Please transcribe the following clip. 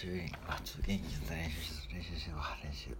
習あちょっと元気に練習練習しよう練習。